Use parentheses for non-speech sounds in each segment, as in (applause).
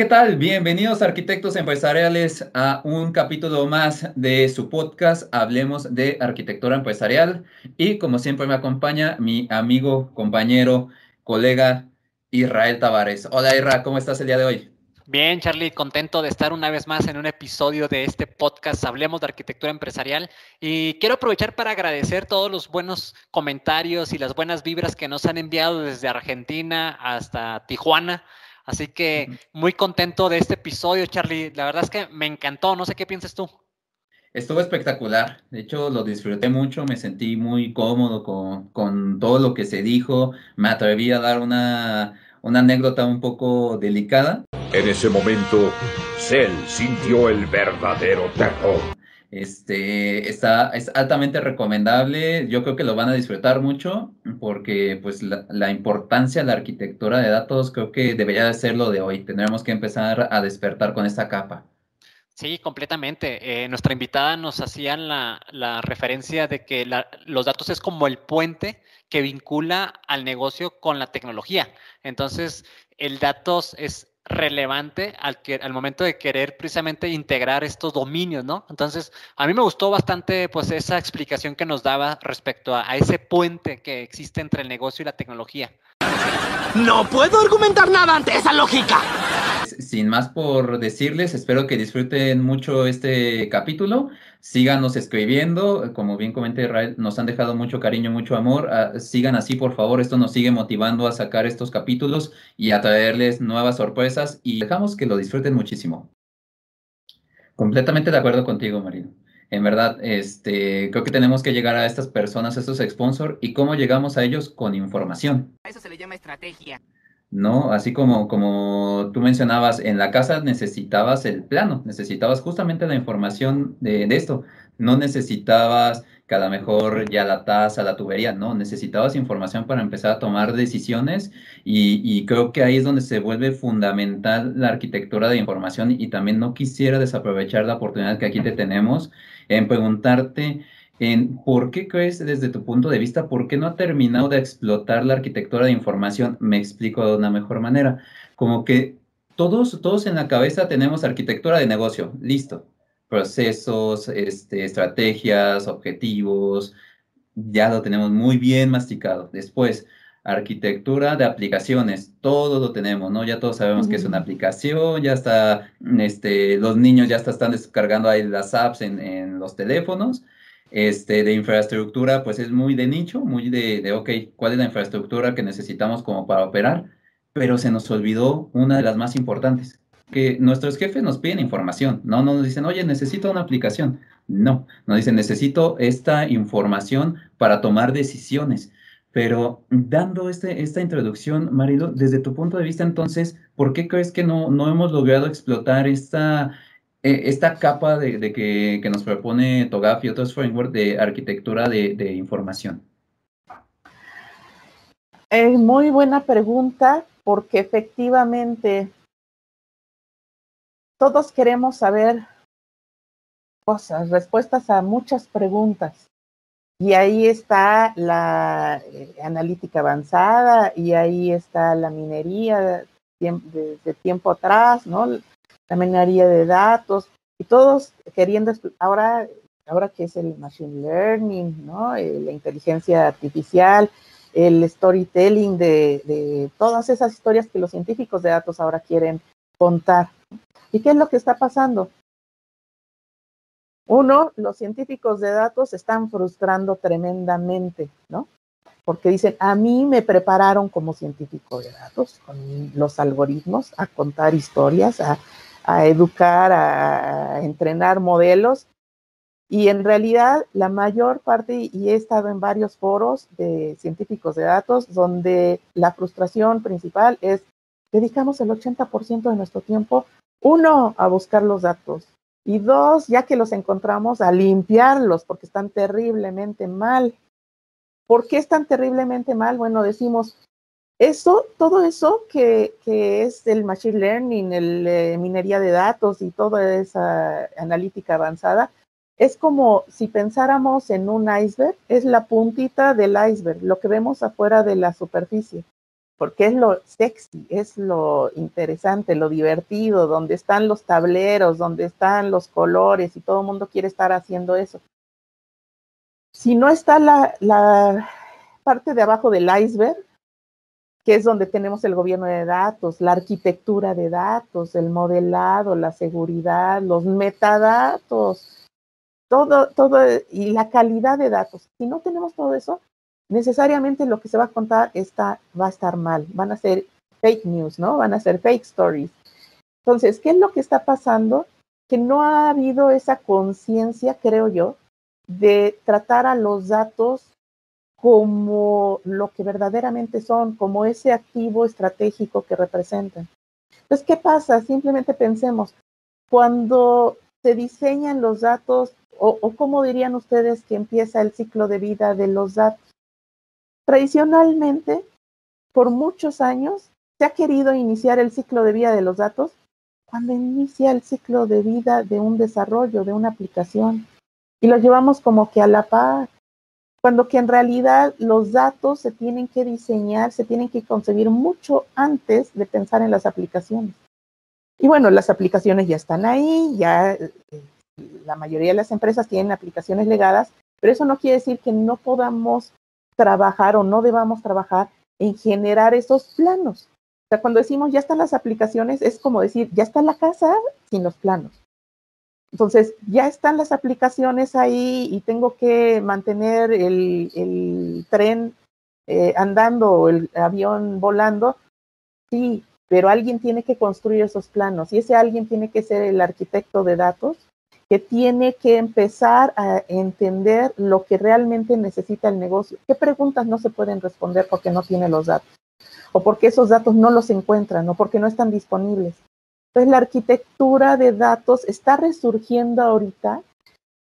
¿qué tal? Bienvenidos arquitectos empresariales a un capítulo más de su podcast Hablemos de Arquitectura Empresarial. Y como siempre me acompaña mi amigo, compañero, colega Israel Tavares. Hola Israel, ¿cómo estás el día de hoy? Bien, Charlie, contento de estar una vez más en un episodio de este podcast Hablemos de Arquitectura Empresarial. Y quiero aprovechar para agradecer todos los buenos comentarios y las buenas vibras que nos han enviado desde Argentina hasta Tijuana. Así que muy contento de este episodio, Charlie. La verdad es que me encantó. No sé qué piensas tú. Estuvo espectacular. De hecho, lo disfruté mucho. Me sentí muy cómodo con, todo lo que se dijo. Me atreví a dar una, una anécdota un poco delicada. En ese momento, Cell sintió el verdadero terror. Este, está, es altamente recomendable. Yo creo que lo van a disfrutar mucho porque pues la, importancia de la arquitectura de datos creo que debería de ser lo de hoy. Tendremos que empezar a despertar con esta capa. Sí, completamente. Eh, nuestra invitada nos hacía la, la referencia de que los datos es como el puente que vincula al negocio con la tecnología. Entonces, el datos es relevante al, que, al momento de querer precisamente integrar estos dominios, ¿no? Entonces, a mí me gustó bastante pues esa explicación que nos daba respecto a, a ese puente que existe entre el negocio y la tecnología. No puedo argumentar nada ante esa lógica. Sin más por decirles, espero que disfruten mucho este capítulo. Síganos escribiendo, como bien comenté Israel, nos han dejado mucho cariño, mucho amor. Ah, sigan así, por favor, esto nos sigue motivando a sacar estos capítulos y a traerles nuevas sorpresas y dejamos que lo disfruten muchísimo. Completamente de acuerdo contigo, Marino. En verdad, este, creo que tenemos que llegar a estas personas, a estos sponsors, y cómo llegamos a ellos con información. A eso se le llama estrategia. ¿no? Así como, como tú mencionabas, en la casa necesitabas el plano, necesitabas justamente la información de, de, esto. No necesitabas que a lo mejor ya la taza, la tubería, no, necesitabas información para empezar a tomar decisiones y, y creo que ahí es donde se vuelve fundamental la arquitectura de información y también no quisiera desaprovechar la oportunidad que aquí te tenemos en preguntarte en por qué crees desde tu punto de vista, por qué no ha terminado de explotar la arquitectura de información. Me explico de una mejor manera. Como que todos, todos en la cabeza tenemos arquitectura de negocio, listo. Procesos, este, estrategias, objetivos, ya lo tenemos muy bien masticado. Después, arquitectura de aplicaciones, todo lo tenemos, ¿no? Ya todos sabemos que es una aplicación, ya está, este, los niños ya están descargando ahí las apps en, los teléfonos. Este, de infraestructura, pues es muy de nicho, muy de, de, ok, ¿cuál es la infraestructura que necesitamos como para operar? Pero se nos olvidó una de las más importantes, que nuestros jefes nos piden información, no, no nos dicen, oye, necesito una aplicación. No, nos dicen, necesito esta información para tomar decisiones. Pero dando este, esta introducción, Marido, desde tu punto de vista, entonces, ¿por qué crees que no, no hemos logrado explotar esta, eh, esta capa de, que, nos propone TOGAF y otros frameworks de arquitectura de, información? Es muy buena pregunta porque efectivamente todos queremos saber cosas, respuestas a muchas preguntas. Y ahí está la eh, analítica avanzada y ahí está la minería desde tiempo atrás, ¿no? La minería de datos y todos queriendo, ahora, ahora que es el machine learning, ¿no? Eh, la inteligencia artificial, el storytelling de, de todas esas historias que los científicos de datos ahora quieren contar. ¿Y qué es lo que está pasando? Uno, los científicos de datos están frustrando tremendamente, ¿no? Porque dicen, a mí me prepararon como científico de datos con los algoritmos a contar historias, a, educar, a, entrenar modelos. Y en realidad la mayor parte, y he estado en varios foros de científicos de datos, donde la frustración principal es, dedicamos el 80% de nuestro tiempo, uno, a buscar los datos, y dos, ya que los encontramos, a limpiarlos porque están terriblemente mal. ¿Por qué están terriblemente mal? Bueno, decimos, eso, todo eso que, que es el machine learning, el eh, minería de datos y toda esa analítica avanzada, es como si pensáramos en un iceberg, es la puntita del iceberg, lo que vemos afuera de la superficie. Porque es lo sexy, es lo interesante, lo divertido, donde están los tableros, donde están los colores y todo el mundo quiere estar haciendo eso. Si no está la, la parte de abajo del iceberg, que es donde tenemos el gobierno de datos, la arquitectura de datos, el modelado, la seguridad, los metadatos, todo, todo, y la calidad de datos. Si no tenemos todo eso, necesariamente lo que se va a contar está, va a estar mal, van a ser fake news, ¿no? Van a ser fake stories. Entonces, ¿qué es lo que está pasando? Que no ha habido esa conciencia, creo yo, de tratar a los datos como lo que verdaderamente son, como ese activo estratégico que representan. Entonces, ¿qué pasa? Simplemente pensemos, cuando se diseñan los datos, o, o cómo dirían ustedes que empieza el ciclo de vida de los datos. Tradicionalmente, por muchos años, se ha querido iniciar el ciclo de vida de los datos cuando inicia el ciclo de vida de un desarrollo, de una aplicación. Y lo llevamos como que a la par cuando que en realidad los datos se tienen que diseñar, se tienen que concebir mucho antes de pensar en las aplicaciones. Y bueno, las aplicaciones ya están ahí, ya eh, la mayoría de las empresas tienen aplicaciones legadas, pero eso no quiere decir que no podamos trabajar o no debamos trabajar en generar esos planos. O sea, cuando decimos ya están las aplicaciones, es como decir, ya está la casa sin los planos. Entonces, ya están las aplicaciones ahí y tengo que mantener el, tren eh, andando o el avión volando. Sí, pero alguien tiene que construir esos planos y ese alguien tiene que ser el arquitecto de datos que tiene que empezar a entender lo que realmente necesita el negocio. ¿Qué preguntas no se pueden responder porque no tiene los datos? O porque esos datos no los encuentran o porque no están disponibles. Entonces, la arquitectura de datos está resurgiendo ahorita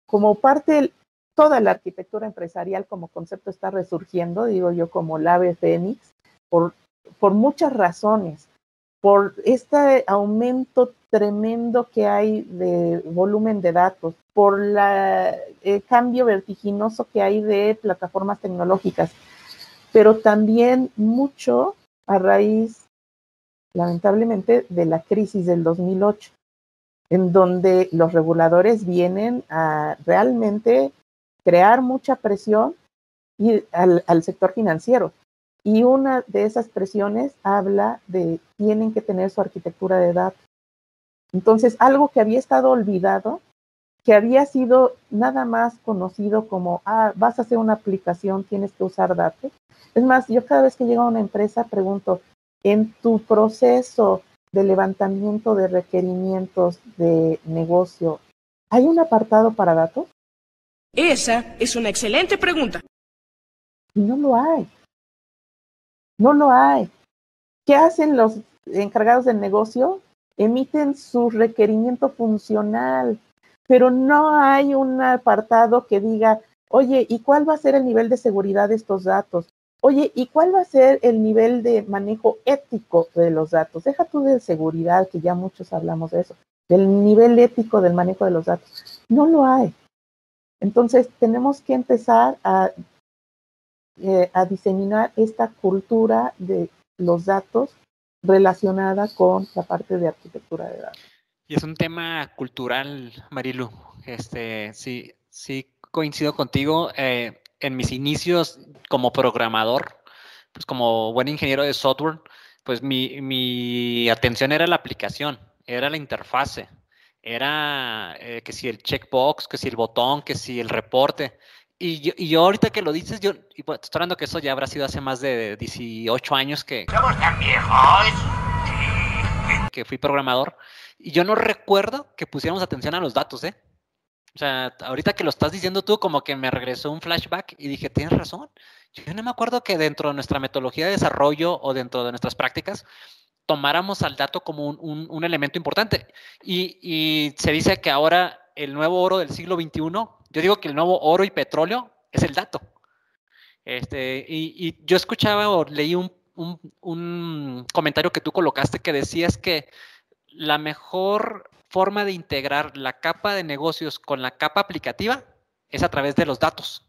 como parte de toda la arquitectura empresarial como concepto está resurgiendo, digo yo, como la ave fénix, por, por muchas razones, por este aumento tremendo que hay de volumen de datos, por el cambio vertiginoso que hay de plataformas tecnológicas, pero también mucho a raíz lamentablemente, de la crisis del 2008, en donde los reguladores vienen a realmente crear mucha presión al sector financiero. Y una de esas presiones habla de tienen que tener su arquitectura de datos. Entonces, algo que había estado olvidado, que había sido nada más conocido como, ah, vas a hacer una aplicación, tienes que usar datos. Es más, yo cada vez que llego a una empresa pregunto, en tu proceso de levantamiento de requerimientos de negocio, ¿hay un apartado para datos? Esa es una excelente pregunta. no lo hay. No lo hay. ¿Qué hacen los encargados del negocio? Emiten su requerimiento funcional, pero no hay un apartado que diga, oye, ¿y cuál va a ser el nivel de seguridad de estos datos? Oye, ¿y cuál va a ser el nivel de manejo ético de los datos? Deja tú de seguridad, que ya muchos hablamos de eso, del nivel ético del manejo de los datos. No lo hay. Entonces, tenemos que empezar a, eh, a diseminar esta cultura de los datos relacionada con la parte de arquitectura de datos. Y es un tema cultural, Marilu. Este, sí, sí coincido contigo. Eh, en mis inicios como programador, pues como buen ingeniero de software, pues mi, atención era la aplicación, era la interfase, era eh, que si el checkbox, que si el botón, que si el reporte. Y yo, y yo ahorita que lo dices, yo y pues, estoy hablando que eso ya habrá sido hace más de 18 años que... ¿Somos tan viejos? Que fui programador. Y yo no recuerdo que pusiéramos atención a los datos, ¿eh? O sea, ahorita que lo estás diciendo tú, como que me regresó un flashback y dije, tienes razón. Yo no me acuerdo que dentro de nuestra metodología de desarrollo o dentro de nuestras prácticas tomáramos al dato como un, elemento importante. Y, se dice que ahora el nuevo oro del siglo XXI, yo digo que el nuevo oro y petróleo es el dato. Este, y, yo escuchaba o leí un, un comentario que tú colocaste que decías que la mejor forma de integrar la capa de negocios con la capa aplicativa es a través de los datos.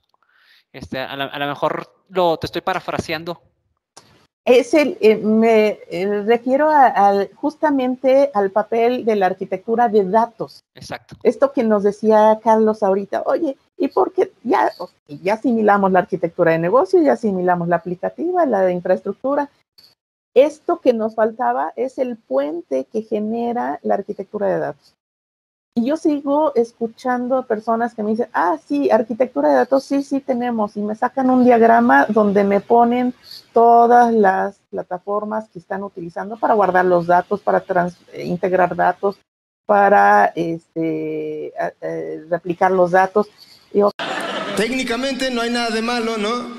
Este, a, lo mejor lo, te estoy parafraseando. Es el, eh, me eh, refiero a, justamente al papel de la arquitectura de datos. Exacto. Esto que nos decía Carlos ahorita, oye, ¿y por qué ya, ya asimilamos la arquitectura de negocio, ya asimilamos la aplicativa, la de infraestructura? Esto que nos faltaba es el puente que genera la arquitectura de datos. Y yo sigo escuchando personas que me dicen, ah, sí, arquitectura de datos, sí, sí tenemos. Y me sacan un diagrama donde me ponen todas las plataformas que están utilizando para guardar los datos, para eh, integrar datos, para este, replicar los datos. Técnicamente no hay nada de malo, ¿no?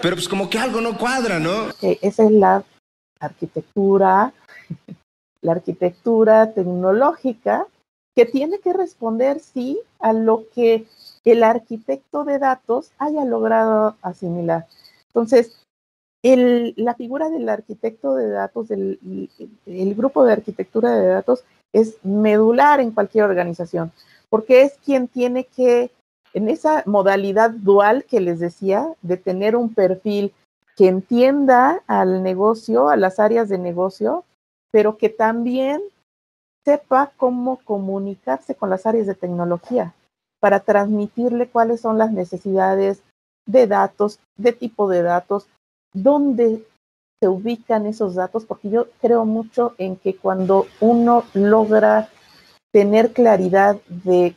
Pero pues como que algo no cuadra, ¿no? esa es la arquitectura, (laughs) la arquitectura tecnológica que tiene que responder sí a lo que el arquitecto de datos haya logrado asimilar. Entonces, la figura del arquitecto de datos, del, el grupo de arquitectura de datos es medular en cualquier organización, porque es quien tiene que, en esa modalidad dual que les decía, de tener un perfil que entienda al negocio, a las áreas de negocio, pero que también sepa cómo comunicarse con las áreas de tecnología para transmitirle cuáles son las necesidades de datos, de tipo de datos, dónde se ubican esos datos, porque yo creo mucho en que cuando uno logra tener claridad de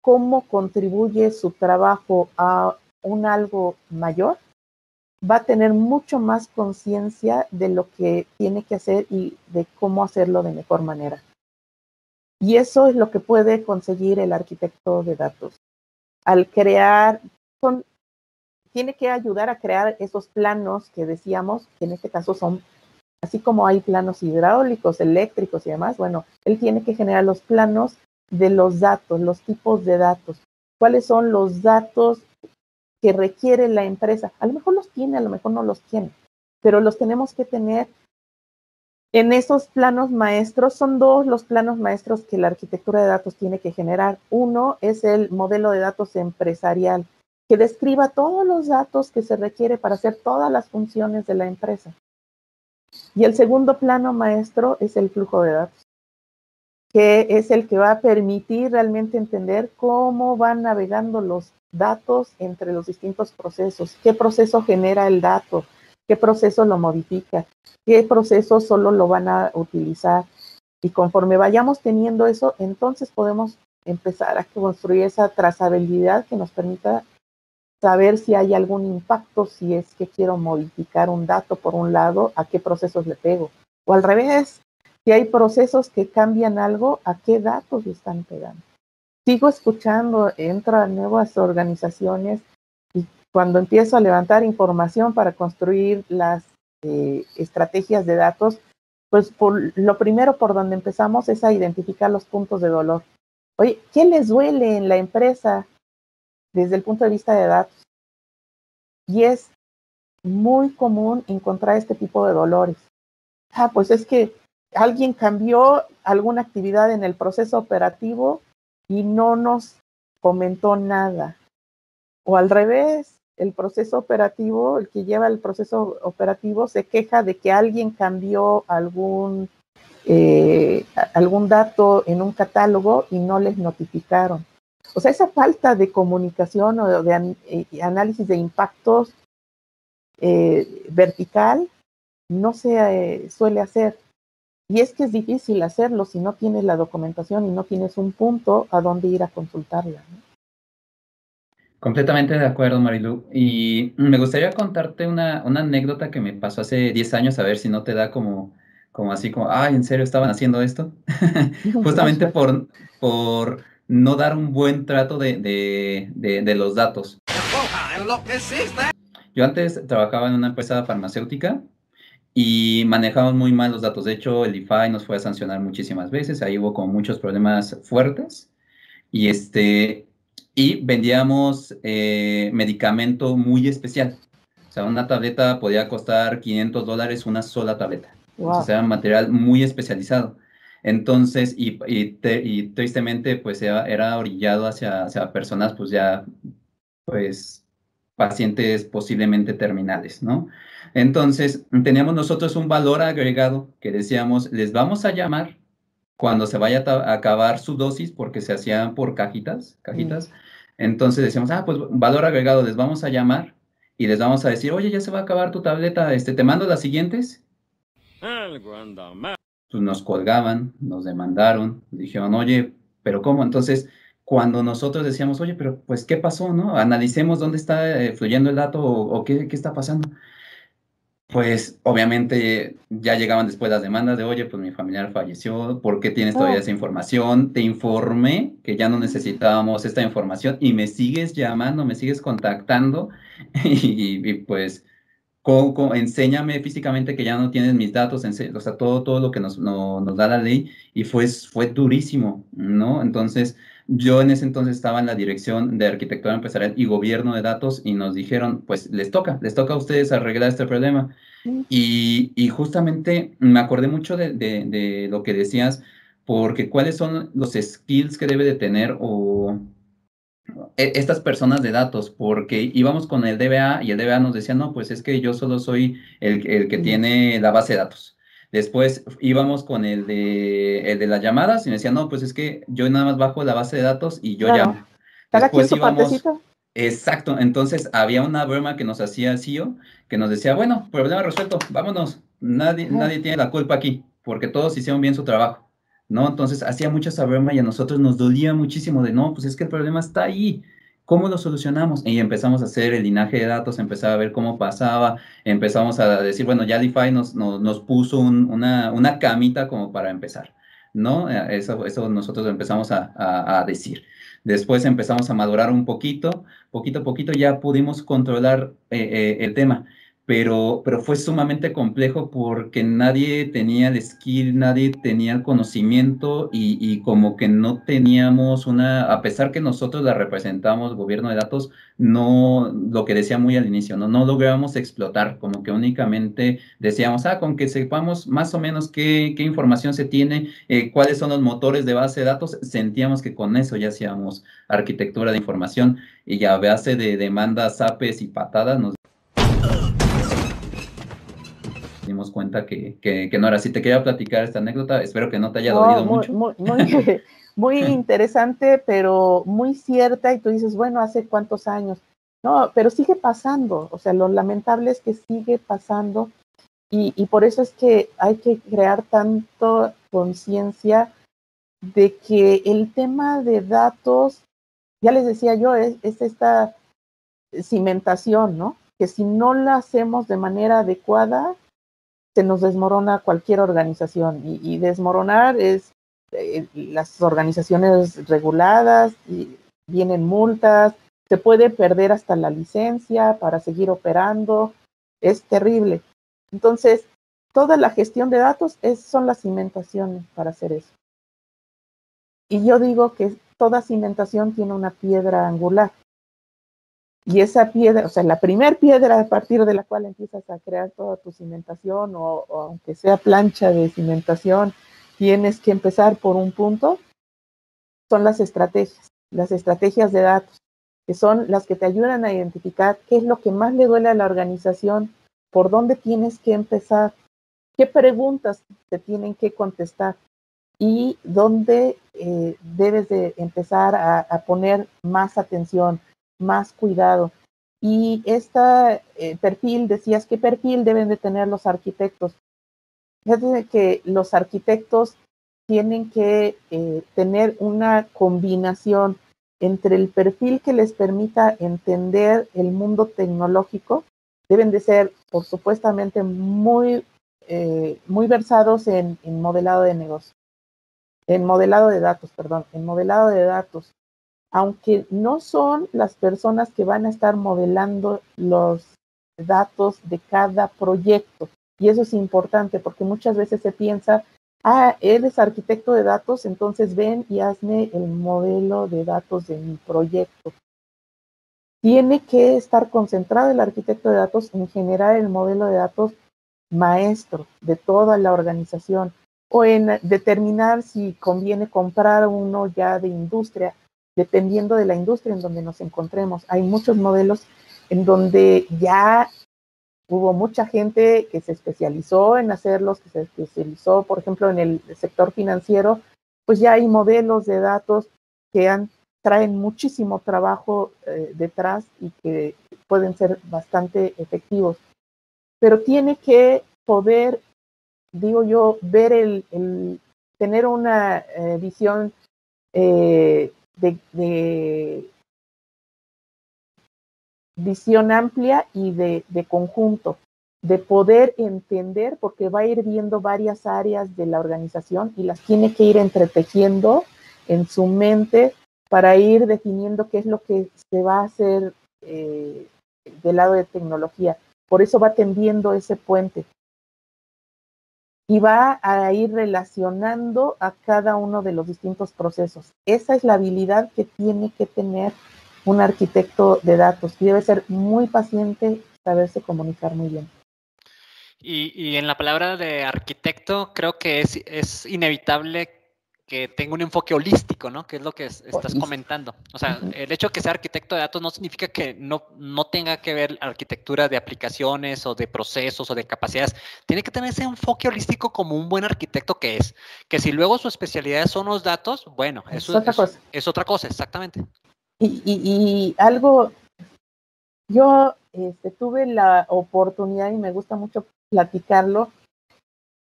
cómo contribuye su trabajo a un algo mayor, va a tener mucho más conciencia de lo que tiene que hacer y de cómo hacerlo de mejor manera. Y eso es lo que puede conseguir el arquitecto de datos. Al crear, tiene que ayudar a crear esos planos que decíamos, que en este caso son, así como hay planos hidráulicos, eléctricos y demás, bueno, él tiene que generar los planos de los datos, los tipos de datos. ¿Cuáles son los datos que requiere la empresa? A lo mejor los tiene, a lo mejor no los tiene, pero los tenemos que tener en esos planos maestros, son dos los planos maestros que la arquitectura de datos tiene que generar. Uno es el modelo de datos empresarial, que describa todos los datos que se requiere para hacer todas las funciones de la empresa. Y el segundo plano maestro es el flujo de datos, que es el que va a permitir realmente entender cómo van navegando los datos entre los distintos procesos, qué proceso genera el dato, qué proceso lo modifica, qué proceso solo lo van a utilizar. Y conforme vayamos teniendo eso, entonces podemos empezar a construir esa trazabilidad que nos permita saber si hay algún impacto, si es que quiero modificar un dato por un lado, a qué procesos le pego. O al revés, si hay procesos que cambian algo, a qué datos le están pegando. Sigo escuchando, entro a nuevas organizaciones cuando empiezo a levantar información para construir las eh, estrategias de datos, pues por, lo primero por donde empezamos es a identificar los puntos de dolor. Oye, ¿qué les duele en la empresa desde el punto de vista de datos? Y es muy común encontrar este tipo de dolores. Ah, pues es que alguien cambió alguna actividad en el proceso operativo y no nos comentó nada. O al revés, el proceso operativo, el que lleva el proceso operativo, se queja de que alguien cambió algún, eh, algún dato en un catálogo y no les notificaron. O sea, esa falta de comunicación o de eh, análisis de impactos eh, vertical no se suele hacer. Y es que es difícil hacerlo si no tienes la documentación y no tienes un punto a donde ir a consultarla. Completamente de acuerdo, Marilu. Y me gustaría contarte una, una, anécdota que me pasó hace 10 años, a ver si no te da como, como así, como, ay, ¿en serio estaban haciendo esto? (laughs) Justamente por, por no dar un buen trato de, de, de, los datos. Yo antes trabajaba en una empresa farmacéutica y manejamos muy mal los datos. De hecho, el IFAI nos fue a sancionar muchísimas veces. Ahí hubo como muchos problemas fuertes. Y este, y vendíamos eh, medicamento muy especial. O sea, una tableta podía costar 500 dólares una sola tableta. O sea, material muy especializado. Entonces, y, y, tristemente, pues era, era orillado hacia, hacia, personas, pues ya, pues, pacientes posiblemente terminales, ¿no? Entonces, teníamos nosotros un valor agregado que decíamos, les vamos a llamar cuando se vaya a acabar su dosis, porque se hacían por cajitas, cajitas. Entonces decíamos, ah, pues valor agregado, les vamos a llamar y les vamos a decir, oye, ya se va a acabar tu tableta, este, te mando las siguientes. Pues nos colgaban, nos demandaron, dijeron, oye, pero ¿cómo? Entonces, cuando nosotros decíamos, oye, pero pues, ¿qué pasó? ¿No? Analicemos dónde está eh, fluyendo el dato o, qué, qué, está pasando pues obviamente ya llegaban después las demandas de, oye, pues mi familiar falleció, ¿por qué tienes todavía oh. esa información? Te informé que ya no necesitábamos esta información y me sigues llamando, me sigues contactando (laughs) y, pues enséñame físicamente que ya no tienes mis datos, o sea, todo, todo lo que nos, nos da la ley y fue, fue durísimo, ¿no? Entonces, yo en ese entonces estaba en la dirección de arquitectura empresarial y gobierno de datos y nos dijeron, pues les toca, les toca a ustedes arreglar este problema. Y, y justamente me acordé mucho de, de, lo que decías, porque cuáles son los skills que debe de tener o e, estas personas de datos, porque íbamos con el DBA y el DBA nos decía, no, pues es que yo solo soy el, el que tiene la base de datos. Después íbamos con el de, el de las llamadas y me decían, no, pues es que yo nada más bajo la base de datos y yo llamo. Después íbamos. Exacto, entonces había una broma que nos hacía el CEO que nos decía, bueno, problema resuelto, vámonos, nadie, nadie tiene la culpa aquí, porque todos hicieron bien su trabajo, ¿no? Entonces hacía mucha esa broma y a nosotros nos dolía muchísimo de, no, pues es que el problema está ahí, ¿Cómo lo solucionamos? Y empezamos a hacer el linaje de datos, empezamos a ver cómo pasaba, empezamos a decir, bueno, ya DeFi nos, nos, puso una, una, camita como para empezar, ¿no? Eh, eso, eso nosotros empezamos a, a, decir. Después empezamos a madurar un poquito, poquito a poquito ya pudimos controlar eh, eh, el tema pero, pero fue sumamente complejo porque nadie tenía el skill, nadie tenía el conocimiento y, y, como que no teníamos una, a pesar que nosotros la representamos, gobierno de datos, no, lo que decía muy al inicio, no, no lográbamos explotar, como que únicamente decíamos, ah, con que sepamos más o menos qué, qué información se tiene, eh, cuáles son los motores de base de datos, sentíamos que con eso ya hacíamos arquitectura de información y ya base de demandas, apes y patadas nos dimos cuenta que, que, no era así. Te quería platicar esta anécdota, espero que no te haya dolido mucho. Muy, (laughs) (laughs) muy, interesante, pero muy cierta, y tú dices, bueno, ¿hace cuántos años? No, pero sigue pasando, o sea, lo lamentable es que sigue pasando, y, y por eso es que hay que crear tanto conciencia de que el tema de datos, ya les decía yo, es, es esta cimentación, ¿no? Que si no la hacemos de manera adecuada, se nos desmorona cualquier organización y, desmoronar es eh, las organizaciones reguladas, y vienen multas, se puede perder hasta la licencia para seguir operando, es terrible. Entonces, toda la gestión de datos es, son las cimentaciones para hacer eso. Y yo digo que toda cimentación tiene una piedra angular. Y esa piedra, o sea, la primer piedra a partir de la cual empiezas a crear toda tu cimentación o, aunque sea plancha de cimentación, tienes que empezar por un punto, son las estrategias, las estrategias de datos, que son las que te ayudan a identificar qué es lo que más le duele a la organización, por dónde tienes que empezar, qué preguntas te tienen que contestar y dónde eh, debes de empezar a poner más atención más cuidado. Y este perfil, decías, ¿qué perfil deben de tener los arquitectos? Fíjate que los arquitectos tienen que eh, tener una combinación entre el perfil que les permita entender el mundo tecnológico, deben de ser, por supuestamente, muy, eh, muy versados en, en modelado de negocio, en modelado de datos, perdón, en modelado de datos, aunque no son las personas que van a estar modelando los datos de cada proyecto. Y eso es importante porque muchas veces se piensa, ah, eres arquitecto de datos, entonces ven y hazme el modelo de datos de mi proyecto. Tiene que estar concentrado el arquitecto de datos en generar el modelo de datos maestro de toda la organización o en determinar si conviene comprar uno ya de industria dependiendo de la industria en donde nos encontremos. Hay muchos modelos en donde ya hubo mucha gente que se especializó en hacerlos, que se especializó, por ejemplo, en el sector financiero, pues ya hay modelos de datos que traen muchísimo trabajo eh, detrás y que pueden ser bastante efectivos. Pero tiene que poder, digo yo, ver el, tener una eh, visión eh, de, visión amplia y de, conjunto, de poder entender, porque va a ir viendo varias áreas de la organización y las tiene que ir entretejiendo en su mente para ir definiendo qué es lo que se va a hacer eh, del lado de tecnología. Por eso va tendiendo ese puente y va a ir relacionando a cada uno de los distintos procesos. Esa es la habilidad que tiene que tener un arquitecto de datos y debe ser muy paciente, saberse comunicar muy bien. Y, en la palabra de arquitecto, creo que es, es inevitable que tenga un enfoque holístico, ¿no? Que es lo que estás comentando. O sea, el hecho de que sea arquitecto de datos no significa que no, no tenga que ver arquitectura de aplicaciones o de procesos o de capacidades. Tiene que tener ese enfoque holístico como un buen arquitecto que es. Que si luego su especialidad son los datos, bueno, eso es otra cosa. Es otra cosa, exactamente. Y, y, algo, yo este, tuve la oportunidad y me gusta mucho platicarlo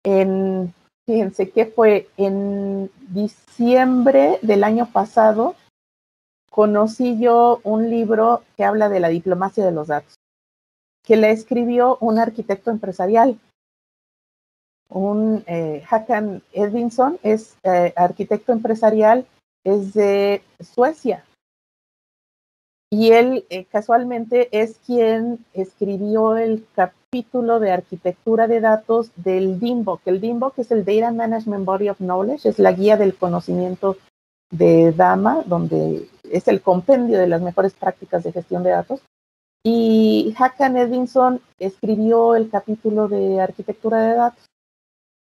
en fíjense que fue en diciembre del año pasado, conocí yo un libro que habla de la diplomacia de los datos, que le escribió un arquitecto empresarial. Un eh, Hakan Edvinson es eh, arquitecto empresarial, es de Suecia. Y él eh, casualmente es quien escribió el capítulo de arquitectura de datos del DIMBOK. El DIMBOK es el Data Management Body of Knowledge, es la guía del conocimiento de DAMA, donde es el compendio de las mejores prácticas de gestión de datos. Y Hakan Edvinson escribió el capítulo de arquitectura de datos.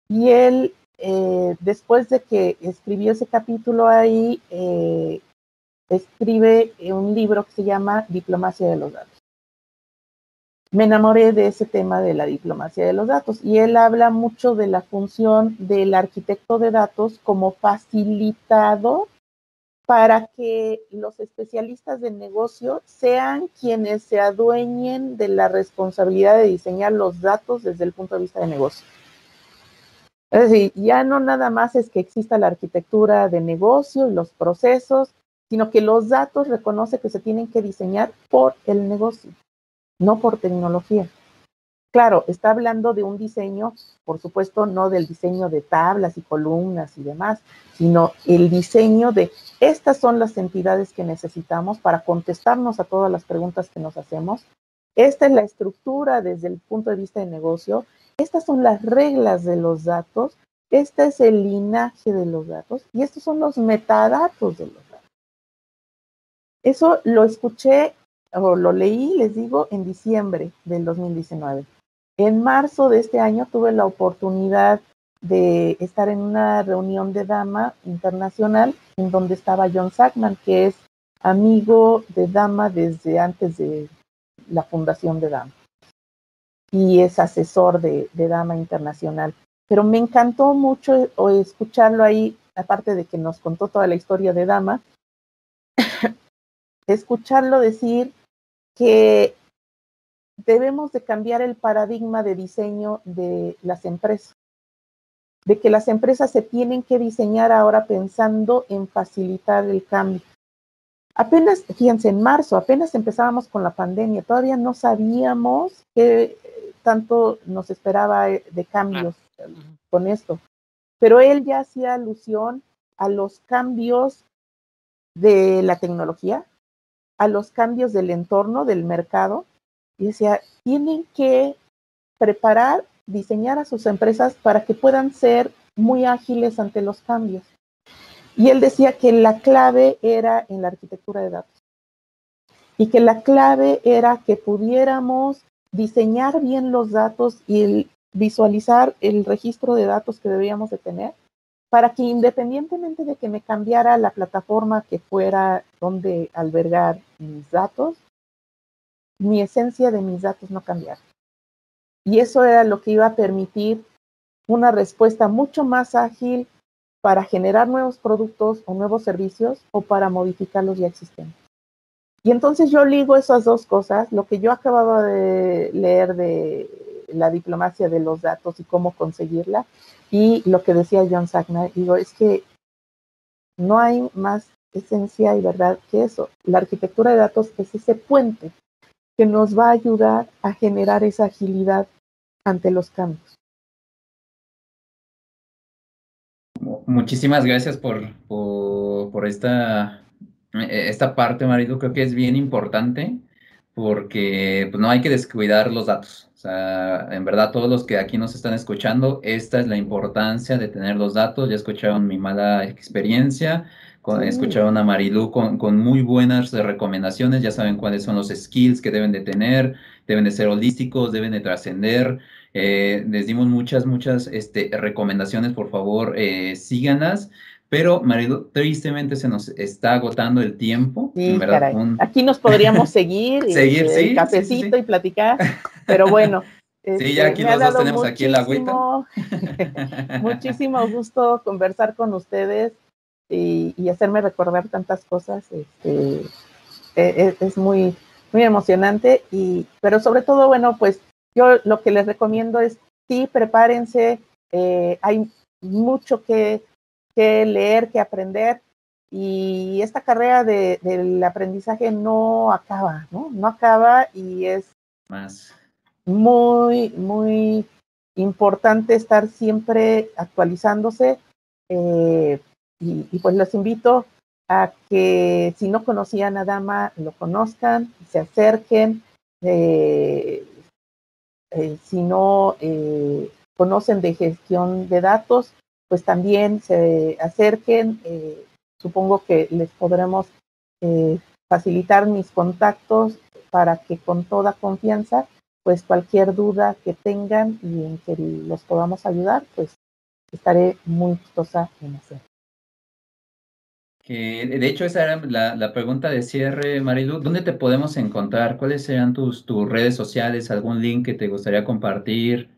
Y él, eh, después de que escribió ese capítulo ahí, eh, escribe un libro que se llama Diplomacia de los Datos. Me enamoré de ese tema de la diplomacia de los datos y él habla mucho de la función del arquitecto de datos como facilitador para que los especialistas de negocio sean quienes se adueñen de la responsabilidad de diseñar los datos desde el punto de vista de negocio. Es decir, ya no nada más es que exista la arquitectura de negocio y los procesos, sino que los datos reconoce que se tienen que diseñar por el negocio, no por tecnología. Claro, está hablando de un diseño, por supuesto, no del diseño de tablas y columnas y demás, sino el diseño de estas son las entidades que necesitamos para contestarnos a todas las preguntas que nos hacemos. Esta es la estructura desde el punto de vista de negocio. Estas son las reglas de los datos. Este es el linaje de los datos y estos son los metadatos de los datos. Eso lo escuché o lo leí, les digo, en diciembre del 2019. En marzo de este año tuve la oportunidad de estar en una reunión de Dama internacional en donde estaba John Sackman, que es amigo de Dama desde antes de la fundación de Dama y es asesor de, de Dama Internacional. Pero me encantó mucho escucharlo ahí, aparte de que nos contó toda la historia de Dama, (coughs) escucharlo decir que debemos de cambiar el paradigma de diseño de las empresas, de que las empresas se tienen que diseñar ahora pensando en facilitar el cambio. Apenas, fíjense, en marzo, apenas empezábamos con la pandemia, todavía no sabíamos qué tanto nos esperaba de cambios con esto, pero él ya hacía alusión a los cambios de la tecnología, a los cambios del entorno, del mercado, y decía, tienen que preparar, diseñar a sus empresas para que puedan ser muy ágiles ante los cambios. Y él decía que la clave era en la arquitectura de datos y que la clave era que pudiéramos diseñar bien los datos y visualizar el registro de datos que debíamos de tener para que independientemente de que me cambiara la plataforma que fuera donde albergar mis datos, mi esencia de mis datos no cambiara. Y eso era lo que iba a permitir una respuesta mucho más ágil para generar nuevos productos o nuevos servicios o para modificar los ya existentes. Y entonces yo ligo esas dos cosas, lo que yo acababa de leer de la diplomacia de los datos y cómo conseguirla, y lo que decía John Sagner, digo, es que no hay más esencia y verdad que eso. La arquitectura de datos es ese puente que nos va a ayudar a generar esa agilidad ante los cambios. Muchísimas gracias por, por, esta, eh, esta parte, Marido. Creo que es bien importante porque pues, no hay que descuidar los datos. O sea, en verdad, todos los que aquí nos están escuchando, esta es la importancia de tener los datos. Ya escucharon mi mala experiencia, escucharon a Marilu con, con, muy buenas recomendaciones. Ya saben cuáles son los skills que deben de tener, deben de ser holísticos, deben de trascender. Eh, les dimos muchas, muchas este, recomendaciones, por favor, eh, síganlas. Pero, marido, tristemente se nos está agotando el tiempo. Sí, caray. Aquí nos podríamos (laughs) seguir, seguir este, sí, cafecito y platicar, pero bueno. (laughs) sí, ya aquí este, los dos tenemos aquí el agüita. (laughs) muchísimo gusto conversar con ustedes y, y hacerme recordar tantas cosas. Este, e, e, es, muy, muy emocionante, y, pero sobre todo, bueno, pues yo lo que les recomiendo es, sí, prepárense, eh, hay mucho que, que, leer, que aprender, y esta carrera de, del aprendizaje no acaba, ¿no? No acaba y es más muy, muy importante estar siempre actualizándose. Eh, y, y, pues los invito a que si no conocían a Dama, lo conozcan, se acerquen, eh, eh, si no conocen de gestión de datos, pues también se acerquen. Eh, supongo que les podremos facilitar mis contactos para que con toda confianza, pues cualquier duda que tengan y en que los podamos ayudar, pues estaré muy gustosa en hacer. de hecho, esa era la, la, pregunta de cierre, Marilu. ¿Dónde te podemos encontrar? ¿Cuáles serán tus, tus redes sociales? ¿Algún link que te gustaría compartir?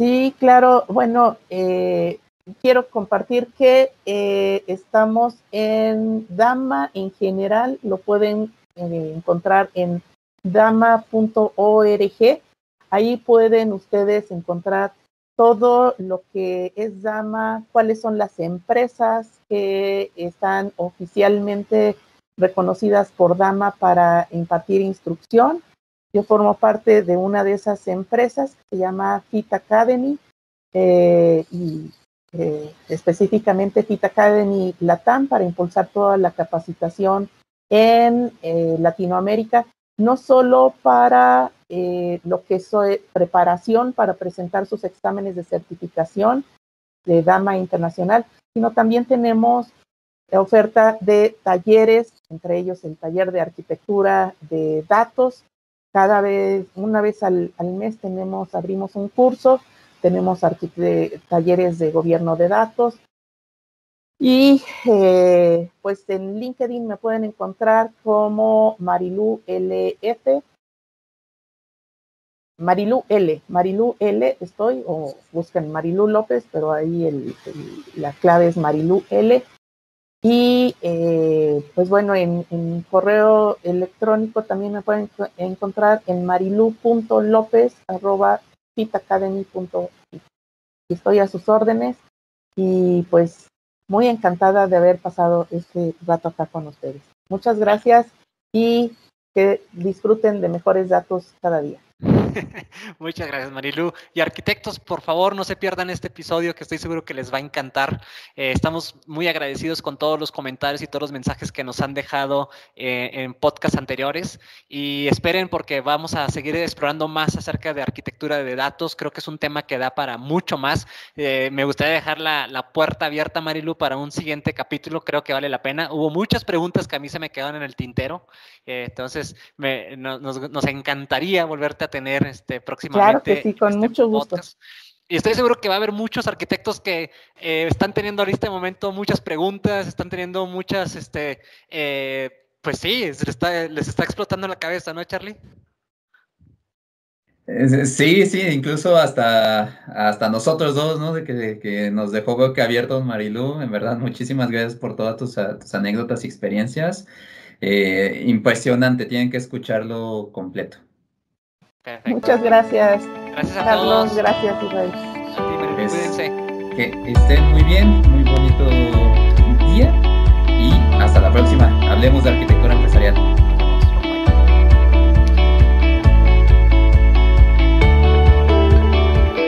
Sí, claro. Bueno, eh, quiero compartir que eh, estamos en Dama en general. Lo pueden eh, encontrar en dama.org. Ahí pueden ustedes encontrar todo lo que es Dama, cuáles son las empresas que están oficialmente reconocidas por Dama para impartir instrucción. Yo formo parte de una de esas empresas que se llama Fit Academy eh, y eh, específicamente Fit Academy Latam para impulsar toda la capacitación en eh, Latinoamérica, no solo para lo que es preparación para presentar sus exámenes de certificación de Dama Internacional, sino también tenemos oferta de talleres, entre ellos el taller de arquitectura de datos. Cada vez, una vez al, al mes tenemos, abrimos un curso, tenemos talleres de gobierno de datos. Y eh, pues en LinkedIn me pueden encontrar como Marilu LF Marilu L, Marilu L estoy, o busquen Marilu López, pero ahí el, la clave es Marilu L. Y eh, pues bueno, en, correo electrónico también me pueden encontrar en marilu.lopez arroba y Estoy a sus órdenes y pues muy encantada de haber pasado este rato acá con ustedes. Muchas gracias y que disfruten de mejores datos cada día. (laughs) Muchas gracias, Marilu. Y arquitectos, por favor, no se pierdan este episodio que estoy seguro que les va a encantar. Eh, estamos muy agradecidos con todos los comentarios y todos los mensajes que nos han dejado eh, en podcasts anteriores. Y esperen porque vamos a seguir explorando más acerca de arquitectura de datos. Creo que es un tema que da para mucho más. Eh, me gustaría dejar la, la, puerta abierta, Marilu, para un siguiente capítulo. Creo que vale la pena. Hubo muchas preguntas que a mí se me quedaron en el tintero. entonces, me, nos, nos encantaría volverte a tener este, próximamente. Claro que sí, con este mucho gusto. Y estoy seguro que va a haber muchos arquitectos que eh, están teniendo en este momento muchas preguntas, están teniendo muchas, este, eh, pues sí, les está, les está explotando la cabeza, ¿no, Charlie? Sí, sí, incluso hasta, hasta nosotros dos, ¿no? De que, nos dejó que abierto Marilu. En verdad, muchísimas gracias por todas tus, anécdotas y experiencias. Eh, impresionante, tienen que escucharlo completo. Muchas gracias. Gracias a Carlos, todos. gracias, Israel. cuídense. Que estén muy bien, muy bonito día y hasta la próxima. Hablemos de arquitectura empresarial.